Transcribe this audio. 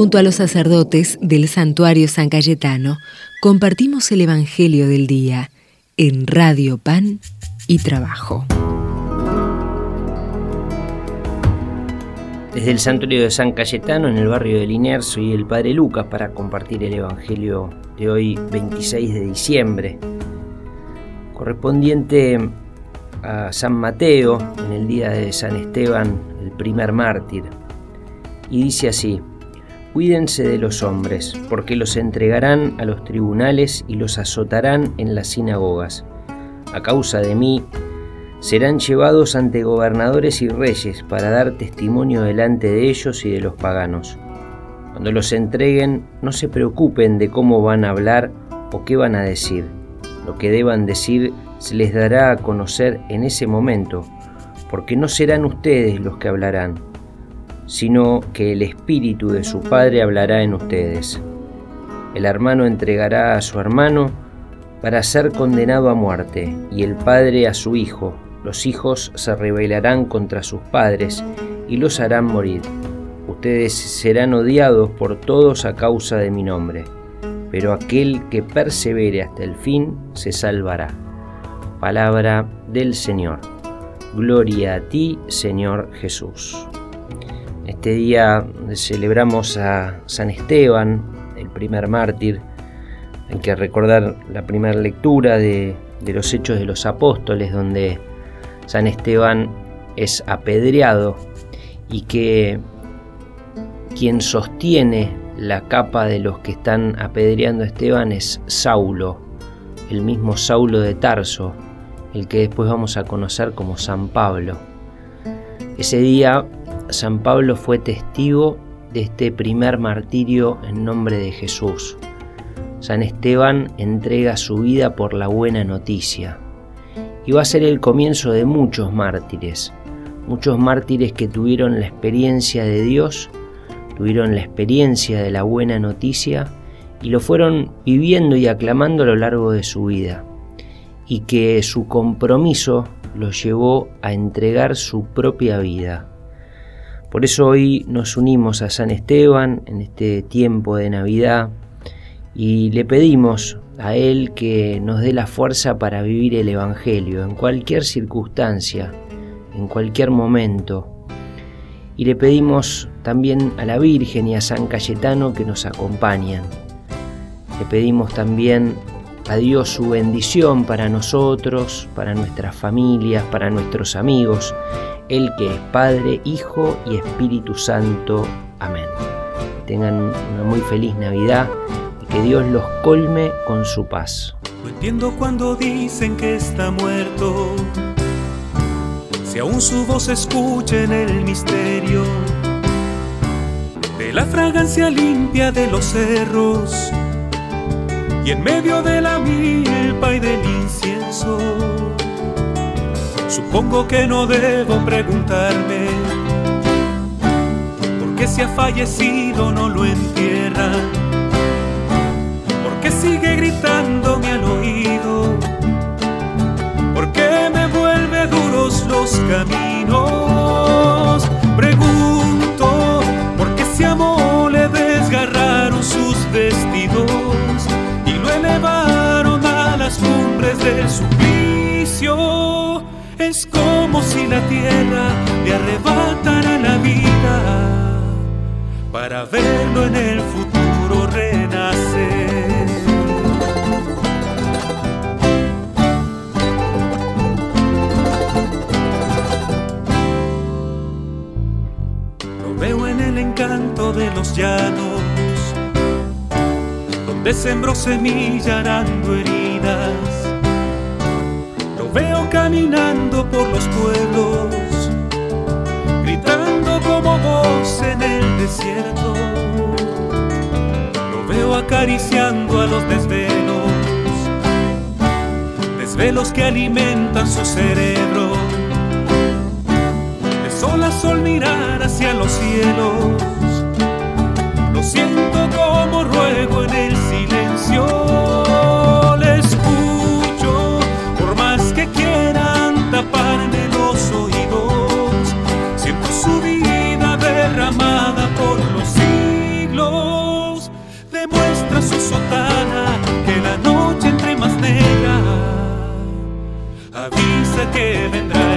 Junto a los sacerdotes del santuario San Cayetano, compartimos el Evangelio del Día en Radio Pan y Trabajo. Desde el santuario de San Cayetano, en el barrio de Liniers, soy el Padre Lucas para compartir el Evangelio de hoy, 26 de diciembre, correspondiente a San Mateo, en el día de San Esteban, el primer mártir. Y dice así, Cuídense de los hombres, porque los entregarán a los tribunales y los azotarán en las sinagogas. A causa de mí, serán llevados ante gobernadores y reyes para dar testimonio delante de ellos y de los paganos. Cuando los entreguen, no se preocupen de cómo van a hablar o qué van a decir. Lo que deban decir se les dará a conocer en ese momento, porque no serán ustedes los que hablarán sino que el Espíritu de su Padre hablará en ustedes. El hermano entregará a su hermano para ser condenado a muerte, y el Padre a su Hijo. Los hijos se rebelarán contra sus padres y los harán morir. Ustedes serán odiados por todos a causa de mi nombre, pero aquel que persevere hasta el fin se salvará. Palabra del Señor. Gloria a ti, Señor Jesús. Este día celebramos a San Esteban, el primer mártir. Hay que recordar la primera lectura de, los Hechos de los Apóstoles, donde San Esteban es apedreado y que quien sostiene la capa de los que están apedreando a Esteban es Saulo, el mismo Saulo de Tarso, el que después vamos a conocer como San Pablo. Ese día San Pablo fue testigo de este primer martirio en nombre de Jesús. San Esteban entrega su vida por la buena noticia. Y va a ser el comienzo de muchos mártires, muchos mártires que tuvieron la experiencia de Dios, tuvieron la experiencia de la buena noticia y lo fueron viviendo y aclamando a lo largo de su vida. Y que su compromiso los llevó a entregar su propia vida por eso hoy nos unimos a San Esteban en este tiempo de Navidad y le pedimos a Él que nos dé la fuerza para vivir el Evangelio en cualquier circunstancia, en cualquier momento. Y le pedimos también a la Virgen y a San Cayetano que nos acompañen. Le pedimos también a Dios su bendición para nosotros, para nuestras familias, para nuestros amigos el que es Padre, Hijo y Espíritu Santo. Amén. Tengan una muy feliz Navidad y que Dios los colme con su paz. No entiendo cuando dicen que está muerto, si aún su voz escucha en el misterio de la fragancia limpia de los cerros y en medio de la milpa y del Supongo que no debo preguntarme por qué si ha fallecido no lo entierran, por qué sigue gritándome al oído, por qué me vuelve duros los caminos. Es como si la tierra le arrebatara la vida para verlo en el futuro renacer. Lo veo en el encanto de los llanos, donde sembró semilla arando heridas caminando por los pueblos, gritando como voz en el desierto. Lo veo acariciando a los desvelos, desvelos que alimentan su cerebro. De sol a sol mirar hacia los cielos, lo siento como ruego en el avisa que vendrá.